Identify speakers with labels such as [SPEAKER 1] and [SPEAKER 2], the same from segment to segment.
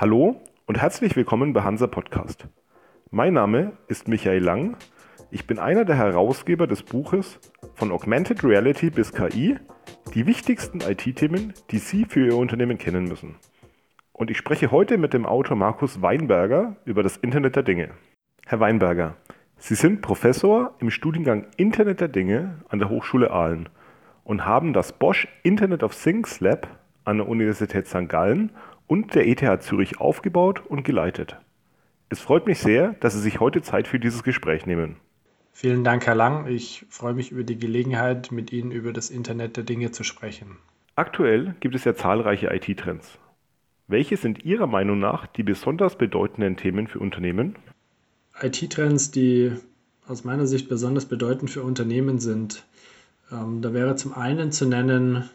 [SPEAKER 1] Hallo und herzlich willkommen bei Hansa Podcast. Mein Name ist Michael Lang. Ich bin einer der Herausgeber des Buches Von Augmented Reality bis KI, die wichtigsten IT-Themen, die Sie für Ihr Unternehmen kennen müssen. Und ich spreche heute mit dem Autor Markus Weinberger über das Internet der Dinge. Herr Weinberger, Sie sind Professor im Studiengang Internet der Dinge an der Hochschule Aalen und haben das Bosch Internet of Things Lab an der Universität St. Gallen und der ETH Zürich aufgebaut und geleitet. Es freut mich sehr, dass Sie sich heute Zeit für dieses Gespräch nehmen.
[SPEAKER 2] Vielen Dank, Herr Lang. Ich freue mich über die Gelegenheit, mit Ihnen über das Internet der Dinge zu sprechen.
[SPEAKER 1] Aktuell gibt es ja zahlreiche IT-Trends. Welche sind Ihrer Meinung nach die besonders bedeutenden Themen für Unternehmen?
[SPEAKER 2] IT-Trends, die aus meiner Sicht besonders bedeutend für Unternehmen sind. Ähm, da wäre zum einen zu nennen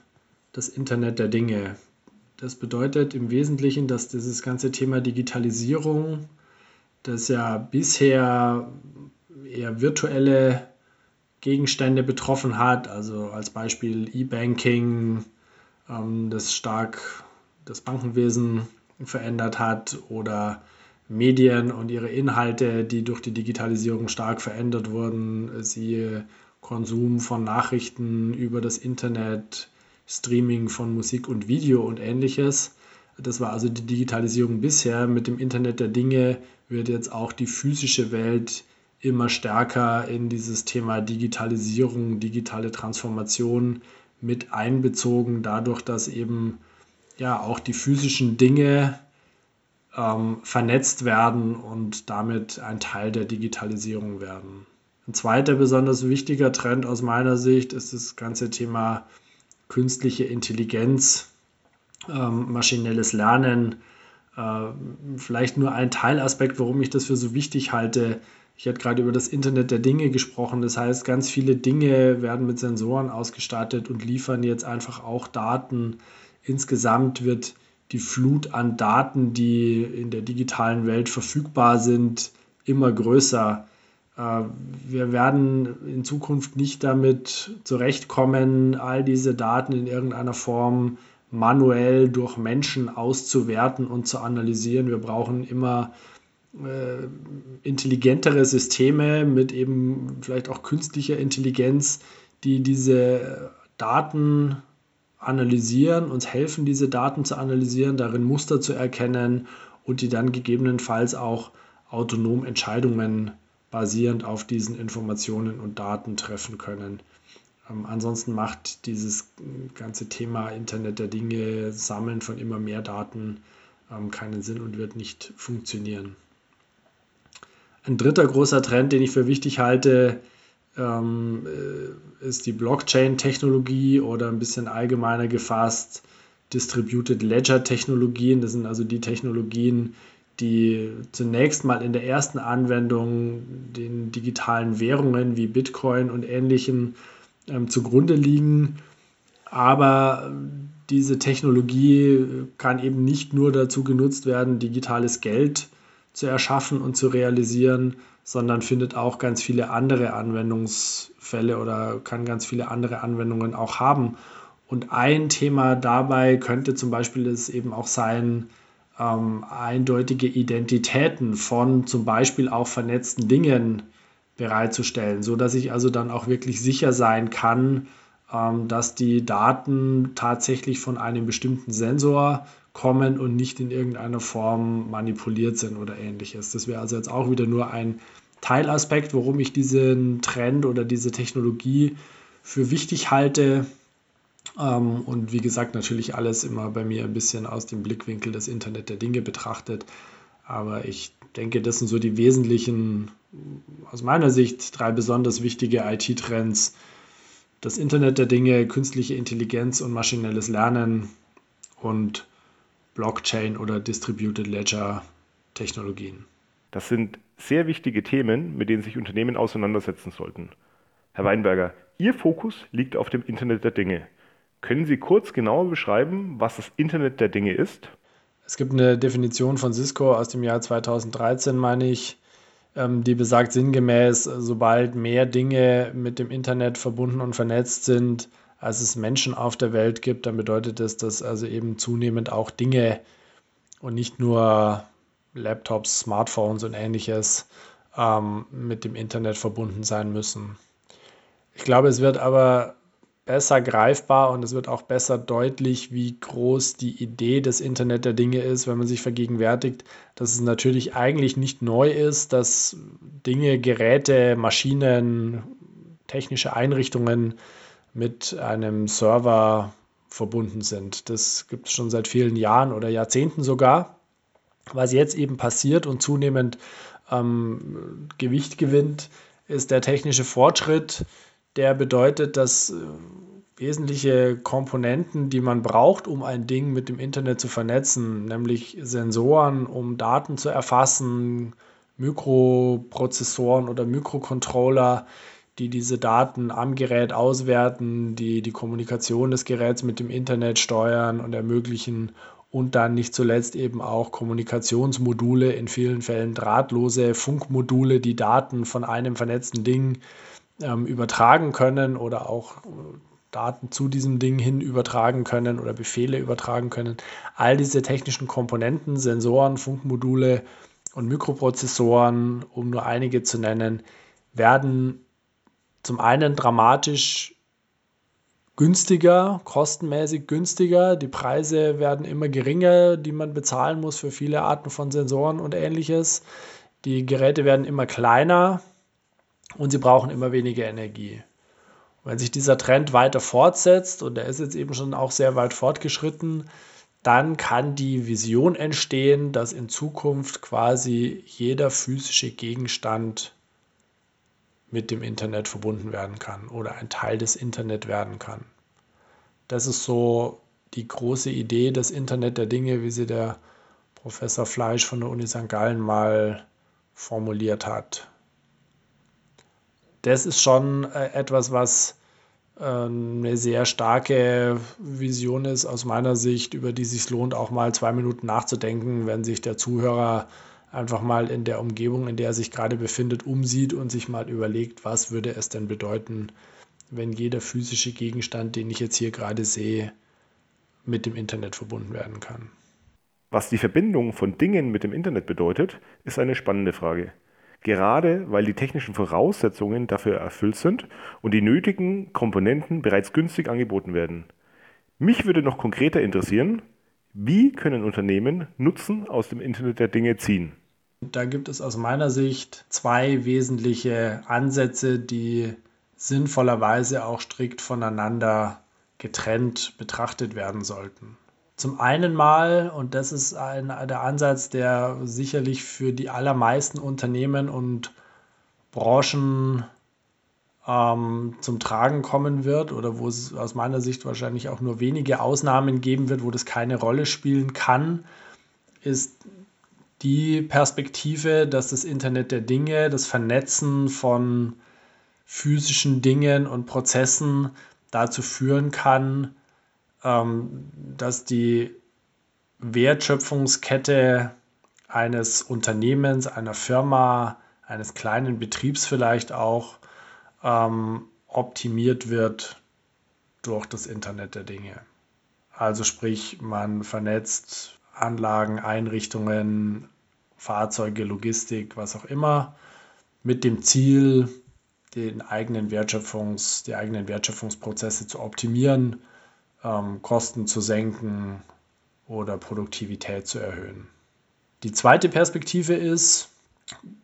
[SPEAKER 2] das Internet der Dinge. Das bedeutet im Wesentlichen, dass dieses ganze Thema Digitalisierung, das ja bisher eher virtuelle Gegenstände betroffen hat, also als Beispiel E-Banking, ähm, das stark das Bankenwesen verändert hat oder Medien und ihre Inhalte, die durch die Digitalisierung stark verändert wurden, siehe Konsum von Nachrichten über das Internet, Streaming von Musik und Video und ähnliches. Das war also die Digitalisierung bisher. Mit dem Internet der Dinge wird jetzt auch die physische Welt immer stärker in dieses Thema Digitalisierung, digitale Transformation mit einbezogen, dadurch, dass eben ja auch die physischen Dinge ähm, vernetzt werden und damit ein Teil der Digitalisierung werden. Ein zweiter besonders wichtiger Trend aus meiner Sicht ist das ganze Thema künstliche Intelligenz, ähm, maschinelles Lernen. Äh, vielleicht nur ein Teilaspekt, warum ich das für so wichtig halte. Ich hatte gerade über das Internet der Dinge gesprochen. Das heißt, ganz viele Dinge werden mit Sensoren ausgestattet und liefern jetzt einfach auch Daten. Insgesamt wird die Flut an Daten, die in der digitalen Welt verfügbar sind, immer größer. Äh, wir werden in Zukunft nicht damit zurechtkommen, all diese Daten in irgendeiner Form manuell durch Menschen auszuwerten und zu analysieren. Wir brauchen immer äh, intelligentere Systeme mit eben vielleicht auch künstlicher Intelligenz, die diese Daten analysieren, uns helfen, diese Daten zu analysieren, darin Muster zu erkennen und die dann gegebenenfalls auch autonom Entscheidungen basierend auf diesen Informationen und Daten treffen können. Ähm, ansonsten macht dieses ganze Thema Internet der Dinge, Sammeln von immer mehr Daten ähm, keinen Sinn und wird nicht funktionieren. Ein dritter großer Trend, den ich für wichtig halte, ähm, äh, ist die Blockchain-Technologie oder ein bisschen allgemeiner gefasst Distributed Ledger-Technologien. Das sind also die Technologien, die zunächst mal in der ersten Anwendung den digitalen Währungen wie Bitcoin und ähnlichen ähm, zugrunde liegen. Aber diese Technologie kann eben nicht nur dazu genutzt werden, digitales Geld zu erschaffen und zu realisieren, sondern findet auch ganz viele andere Anwendungsfälle oder kann ganz viele andere Anwendungen auch haben. Und ein Thema dabei könnte zum Beispiel es eben auch sein, ähm, eindeutige Identitäten von zum Beispiel auch vernetzten Dingen bereitzustellen, so dass ich also dann auch wirklich sicher sein kann, ähm, dass die Daten tatsächlich von einem bestimmten Sensor kommen und nicht in irgendeiner Form manipuliert sind oder ähnliches. Das wäre also jetzt auch wieder nur ein Teilaspekt, warum ich diesen Trend oder diese Technologie für wichtig halte. Ähm, und wie gesagt, natürlich alles immer bei mir ein bisschen aus dem Blickwinkel des Internet der Dinge betrachtet. Aber ich denke, das sind so die wesentlichen, aus meiner Sicht, drei besonders wichtige IT-Trends. Das Internet der Dinge, künstliche Intelligenz und maschinelles Lernen und Blockchain oder Distributed Ledger Technologien.
[SPEAKER 1] Das sind sehr wichtige Themen, mit denen sich Unternehmen auseinandersetzen sollten. Herr Weinberger, Ihr Fokus liegt auf dem Internet der Dinge. Können Sie kurz genauer beschreiben, was das Internet der Dinge ist?
[SPEAKER 2] Es gibt eine Definition von Cisco aus dem Jahr 2013, meine ich, ähm, die besagt sinngemäß, sobald mehr Dinge mit dem Internet verbunden und vernetzt sind, als es Menschen auf der Welt gibt, dann bedeutet das, dass also eben zunehmend auch Dinge und nicht nur Laptops, Smartphones und ähnliches ähm, mit dem Internet verbunden sein müssen. Ich glaube, es wird aber besser greifbar und es wird auch besser deutlich, wie groß die Idee des Internet der Dinge ist, wenn man sich vergegenwärtigt, dass es natürlich eigentlich nicht neu ist, dass Dinge, Geräte, Maschinen, technische Einrichtungen mit einem Server verbunden sind. Das gibt es schon seit vielen Jahren oder Jahrzehnten sogar. Was jetzt eben passiert und zunehmend ähm, Gewicht gewinnt, ist der technische Fortschritt, der bedeutet, dass äh, wesentliche Komponenten, die man braucht, um ein Ding mit dem Internet zu vernetzen, nämlich Sensoren, um Daten zu erfassen, Mikroprozessoren oder Mikrocontroller, die diese Daten am Gerät auswerten, die die Kommunikation des Geräts mit dem Internet steuern und ermöglichen und dann nicht zuletzt eben auch Kommunikationsmodule, in vielen Fällen drahtlose Funkmodule, die Daten von einem vernetzten Ding ähm, übertragen können oder auch äh, Daten zu diesem Ding hin übertragen können oder Befehle übertragen können. All diese technischen Komponenten, Sensoren, Funkmodule und Mikroprozessoren, um nur einige zu nennen, werden zum einen dramatisch günstiger, kostenmäßig günstiger. Die Preise werden immer geringer, die man bezahlen muss für viele Arten von Sensoren und ähnliches. Die Geräte werden immer kleiner, und sie brauchen immer weniger Energie. Und wenn sich dieser Trend weiter fortsetzt, und der ist jetzt eben schon auch sehr weit fortgeschritten, dann kann die Vision entstehen, dass in Zukunft quasi jeder physische Gegenstand mit dem Internet verbunden werden kann oder ein Teil des Internet werden kann. Das ist so die große Idee des Internet der Dinge, wie sie der Professor Fleisch von der Uni St. Gallen mal formuliert hat das ist schon äh, etwas, was äh, eine sehr starke Vision ist aus meiner Sicht, über die es sich lohnt, auch mal zwei Minuten nachzudenken, wenn sich der Zuhörer einfach mal in der Umgebung, in der er sich gerade befindet, umsieht und sich mal überlegt, was würde es denn bedeuten, wenn jeder physische Gegenstand, den ich jetzt hier gerade sehe, mit dem Internet verbunden werden kann.
[SPEAKER 1] Was die Verbindung von Dingen mit dem Internet bedeutet, ist eine spannende Frage gerade weil die technischen Voraussetzungen dafür erfüllt sind und die nötigen Komponenten bereits günstig angeboten werden. Mich würde noch konkreter interessieren, wie können Unternehmen Nutzen aus dem Internet der Dinge ziehen?
[SPEAKER 2] Da gibt es aus meiner Sicht zwei wesentliche Ansätze, die sinnvollerweise auch strikt voneinander getrennt betrachtet werden sollten. Zum einen mal, und das ist ein, der Ansatz, der sicherlich für die allermeisten Unternehmen und Branchen ähm, zum Tragen kommen wird oder wo es aus meiner Sicht wahrscheinlich auch nur wenige Ausnahmen geben wird, wo das keine Rolle spielen kann, ist die Perspektive, dass das Internet der Dinge, das Vernetzen von physischen Dingen und Prozessen dazu führen kann, ähm, dass die Wertschöpfungskette eines Unternehmens, einer Firma, eines kleinen Betriebs vielleicht auch ähm, optimiert wird durch das Internet der Dinge. Also sprich, man vernetzt Anlagen, Einrichtungen, Fahrzeuge, Logistik, was auch immer, mit dem Ziel, den eigenen Wertschöpfungs, die eigenen Wertschöpfungsprozesse zu optimieren ähm, Kosten zu senken oder Produktivität zu erhöhen. Die zweite Perspektive ist,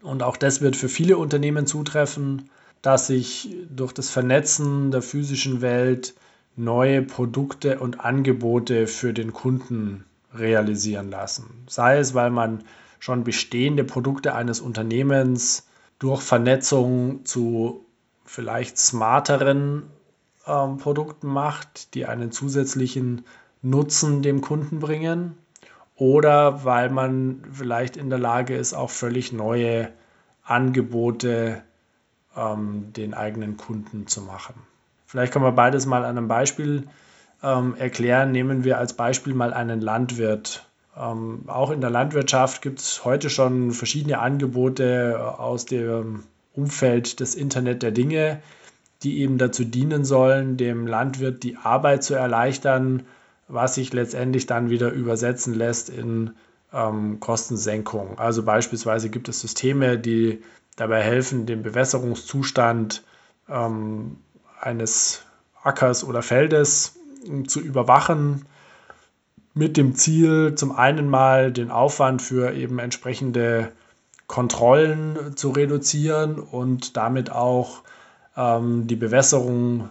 [SPEAKER 2] und auch das wird für viele Unternehmen zutreffen, dass sich durch das Vernetzen der physischen Welt neue Produkte und Angebote für den Kunden realisieren lassen. Sei es, weil man schon bestehende Produkte eines Unternehmens durch Vernetzung zu vielleicht smarteren ähm, Produkten macht, die einen zusätzlichen Nutzen dem Kunden bringen oder weil man vielleicht in der Lage ist, auch völlig neue Angebote ähm, den eigenen Kunden zu machen. Vielleicht kann man beides mal an einem Beispiel ähm, erklären. Nehmen wir als Beispiel mal einen Landwirt. Ähm, auch in der Landwirtschaft gibt es heute schon verschiedene Angebote aus dem Umfeld des Internet der Dinge, die eben dazu dienen sollen, dem Landwirt die Arbeit zu erleichtern, was sich letztendlich dann wieder übersetzen lässt in ähm, Kostensenkung. Also beispielsweise gibt es Systeme, die dabei helfen, den Bewässerungszustand ähm, eines Ackers oder Feldes ähm, zu überwachen, mit dem Ziel, zum einen mal den Aufwand für eben entsprechende Kontrollen zu reduzieren und damit auch ähm, die Bewässerung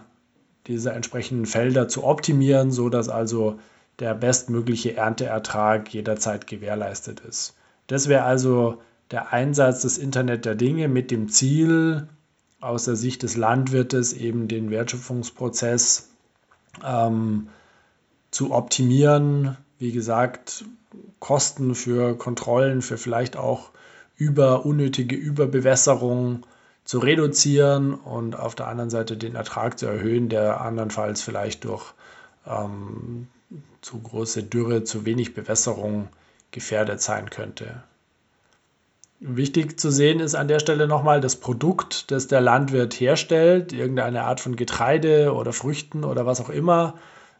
[SPEAKER 2] dieser entsprechenden Felder zu optimieren, sodass also der bestmögliche Ernteertrag jederzeit gewährleistet ist. Das wäre also der Einsatz des Internet der Dinge mit dem Ziel, aus der Sicht des Landwirtes eben den Wertschöpfungsprozess ähm, zu optimieren. Wie gesagt, Kosten für Kontrollen, für vielleicht auch über unnötige Überbewässerung zu reduzieren und auf der anderen Seite den Ertrag zu erhöhen, der andernfalls vielleicht durch ähm, zu große Dürre, zu wenig Bewässerung gefährdet sein könnte. Wichtig zu sehen ist an der Stelle nochmal das Produkt, das der Landwirt herstellt, irgendeine Art von Getreide oder Früchten oder was auch immer,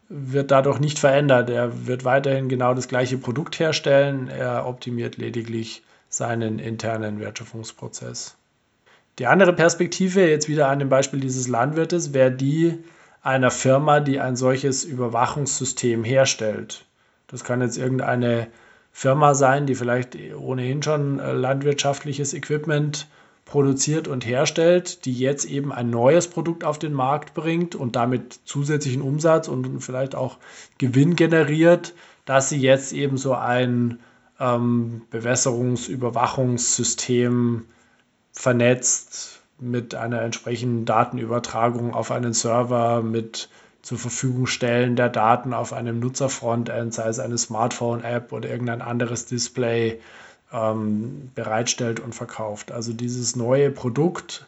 [SPEAKER 2] wird dadurch nicht verändert. Er wird weiterhin genau das gleiche Produkt herstellen, er optimiert lediglich seinen internen Wertschöpfungsprozess. Die andere Perspektive, jetzt wieder an dem Beispiel dieses Landwirtes, wäre die einer Firma, die ein solches Überwachungssystem herstellt. Das kann jetzt irgendeine Firma sein, die vielleicht ohnehin schon äh, landwirtschaftliches Equipment produziert und herstellt, die jetzt eben ein neues Produkt auf den Markt bringt und damit zusätzlichen Umsatz und vielleicht auch Gewinn generiert, dass sie jetzt eben so ein ähm, Bewässerungsüberwachungssystem vernetzt mit einer entsprechenden Datenübertragung auf einen Server, mit zur Verfügung stellen der Daten auf einem Nutzerfrontend, sei es eine Smartphone-App oder irgendein anderes Display, ähm, bereitstellt und verkauft. Also dieses neue Produkt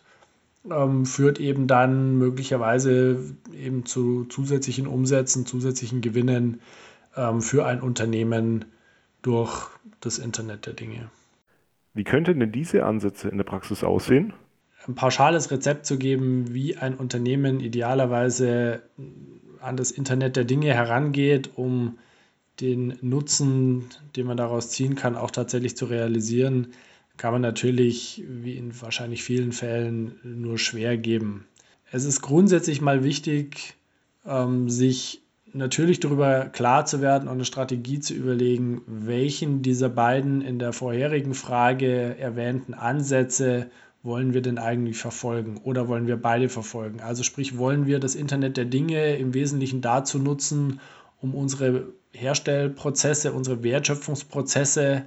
[SPEAKER 2] ähm, führt eben dann möglicherweise eben zu zusätzlichen Umsätzen, zusätzlichen Gewinnen ähm, für ein Unternehmen durch das Internet der Dinge.
[SPEAKER 1] Wie könnten denn diese Ansätze in der Praxis aussehen?
[SPEAKER 2] ein pauschales Rezept zu geben, wie ein Unternehmen idealerweise an das Internet der Dinge herangeht, um den Nutzen, den man daraus ziehen kann, auch tatsächlich zu realisieren, kann man natürlich, wie in wahrscheinlich vielen Fällen, nur schwer geben. Es ist grundsätzlich mal wichtig, ähm, sich natürlich darüber klar zu werden und eine Strategie zu überlegen, welchen dieser beiden in der vorherigen Frage erwähnten Ansätze wollen wir denn eigentlich verfolgen oder wollen wir beide verfolgen? Also sprich, wollen wir das Internet der Dinge im Wesentlichen dazu nutzen, um unsere Herstellprozesse, unsere Wertschöpfungsprozesse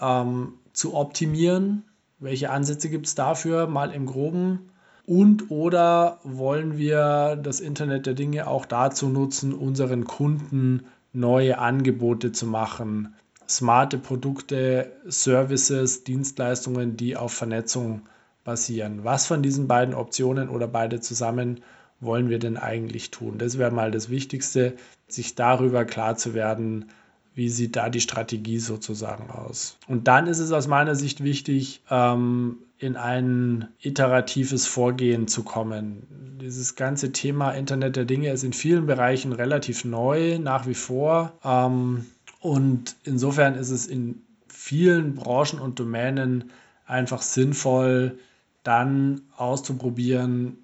[SPEAKER 2] ähm, zu optimieren? Welche Ansätze gibt es dafür? Mal im groben. Und oder wollen wir das Internet der Dinge auch dazu nutzen, unseren Kunden neue Angebote zu machen, smarte Produkte, Services, Dienstleistungen, die auf Vernetzung basieren. Was von diesen beiden Optionen oder beide zusammen wollen wir denn eigentlich tun? Das wäre mal das Wichtigste, sich darüber klar zu werden, wie sieht da die Strategie sozusagen aus. Und dann ist es aus meiner Sicht wichtig, ähm, in ein iteratives Vorgehen zu kommen. Dieses ganze Thema Internet der Dinge ist in vielen Bereichen relativ neu, nach wie vor. Ähm, und insofern ist es in vielen Branchen und Domänen einfach sinnvoll, dann auszuprobieren,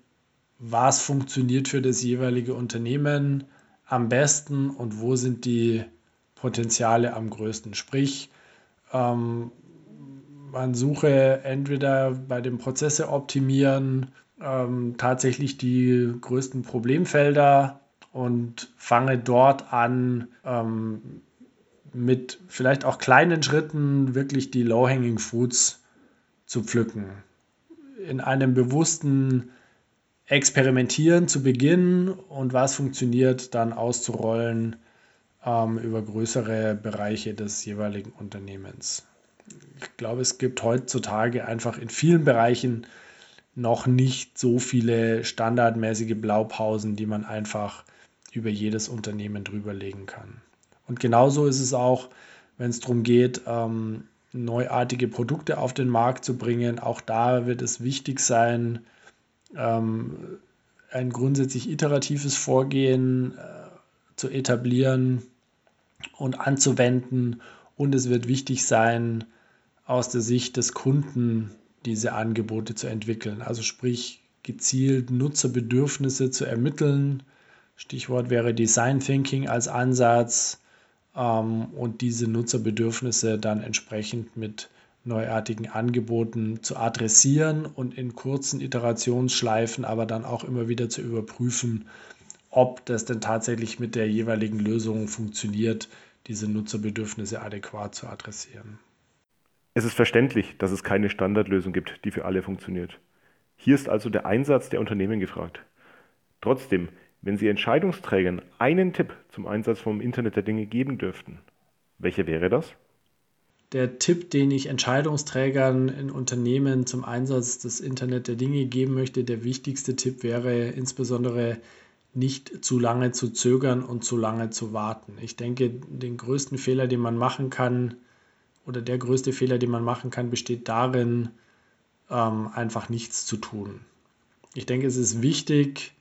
[SPEAKER 2] was funktioniert für das jeweilige Unternehmen am besten und wo sind die Potenziale am größten. Sprich, ähm, man suche entweder bei dem Prozesse optimieren ähm, tatsächlich die größten Problemfelder und fange dort an, ähm, mit vielleicht auch kleinen Schritten wirklich die Low-Hanging Fruits zu pflücken in einem bewussten Experimentieren zu beginnen und was funktioniert, dann auszurollen ähm, über größere Bereiche des jeweiligen Unternehmens. Ich glaube, es gibt heutzutage einfach in vielen Bereichen noch nicht so viele standardmäßige Blaupausen, die man einfach über jedes Unternehmen drüberlegen kann. Und genauso ist es auch, wenn es darum geht, ähm, neuartige Produkte auf den Markt zu bringen. Auch da wird es wichtig sein, ähm, ein grundsätzlich iteratives Vorgehen äh, zu etablieren und anzuwenden, Und es wird wichtig sein, aus der Sicht des Kunden diese Angebote zu entwickeln. Also sprich, gezielt Nutzerbedürfnisse zu ermitteln. Stichwort wäre Design Thinking als Ansatz ähm, und diese Nutzerbedürfnisse dann entsprechend mit neuartigen Angeboten zu adressieren und in kurzen Iterationsschleifen aber dann auch immer wieder zu überprüfen, ob das denn tatsächlich mit der jeweiligen Lösung funktioniert, diese Nutzerbedürfnisse adäquat zu adressieren.
[SPEAKER 1] Es ist verständlich, dass es keine Standardlösung gibt, die für alle funktioniert. Hier ist also der Einsatz der Unternehmen gefragt. Trotzdem, wenn Sie Entscheidungsträgern einen Tipp zum Einsatz vom Internet der Dinge geben dürften, welcher wäre das?
[SPEAKER 2] Der Tipp, den ich Entscheidungsträgern in Unternehmen zum Einsatz des Internet der Dinge geben möchte, der wichtigste Tipp wäre insbesondere nicht zu lange zu zögern und zu lange zu warten. Ich denke, den größten Fehler, den man machen kann, oder der größte Fehler, den man machen kann, besteht darin, ähm, einfach nichts zu tun. Ich denke, es ist wichtig,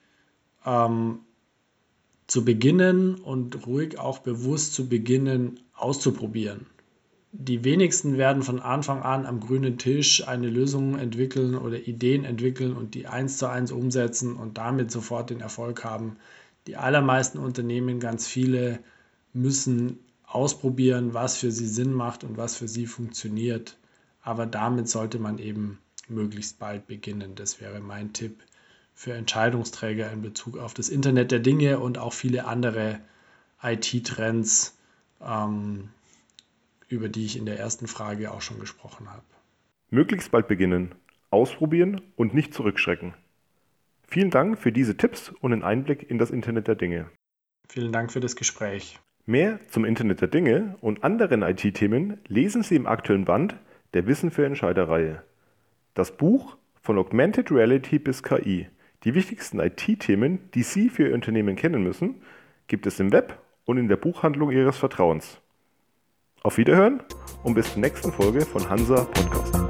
[SPEAKER 2] ähm, zu beginnen und ruhig auch bewusst zu beginnen, auszuprobieren die wenigsten werden von Anfang an am grünen Tisch eine Lösung entwickeln oder Ideen entwickeln und die eins zu eins umsetzen und damit sofort den Erfolg haben. Die allermeisten Unternehmen, ganz viele, müssen ausprobieren, was für sie Sinn macht und was für sie funktioniert. Aber damit sollte man eben möglichst bald beginnen. Das wäre mein Tipp für Entscheidungsträger in Bezug auf das Internet der Dinge und auch viele andere IT-Trends. Ähm, über die ich in der ersten Frage auch schon gesprochen habe.
[SPEAKER 1] Möglichst bald beginnen, ausprobieren und nicht zurückschrecken. Vielen Dank für diese Tipps und den Einblick in das Internet der Dinge.
[SPEAKER 2] Vielen Dank für das Gespräch.
[SPEAKER 1] Mehr zum Internet der Dinge und anderen IT-Themen lesen Sie im aktuellen Band der Wissen für Entscheider-Reihe. Das Buch von Augmented Reality bis KI, die wichtigsten IT-Themen, die Sie für Ihr Unternehmen kennen müssen, gibt es im Web und in der Buchhandlung Ihres Vertrauens. Auf Wiederhören und bis zur nächsten Folge von Hansa Podcast.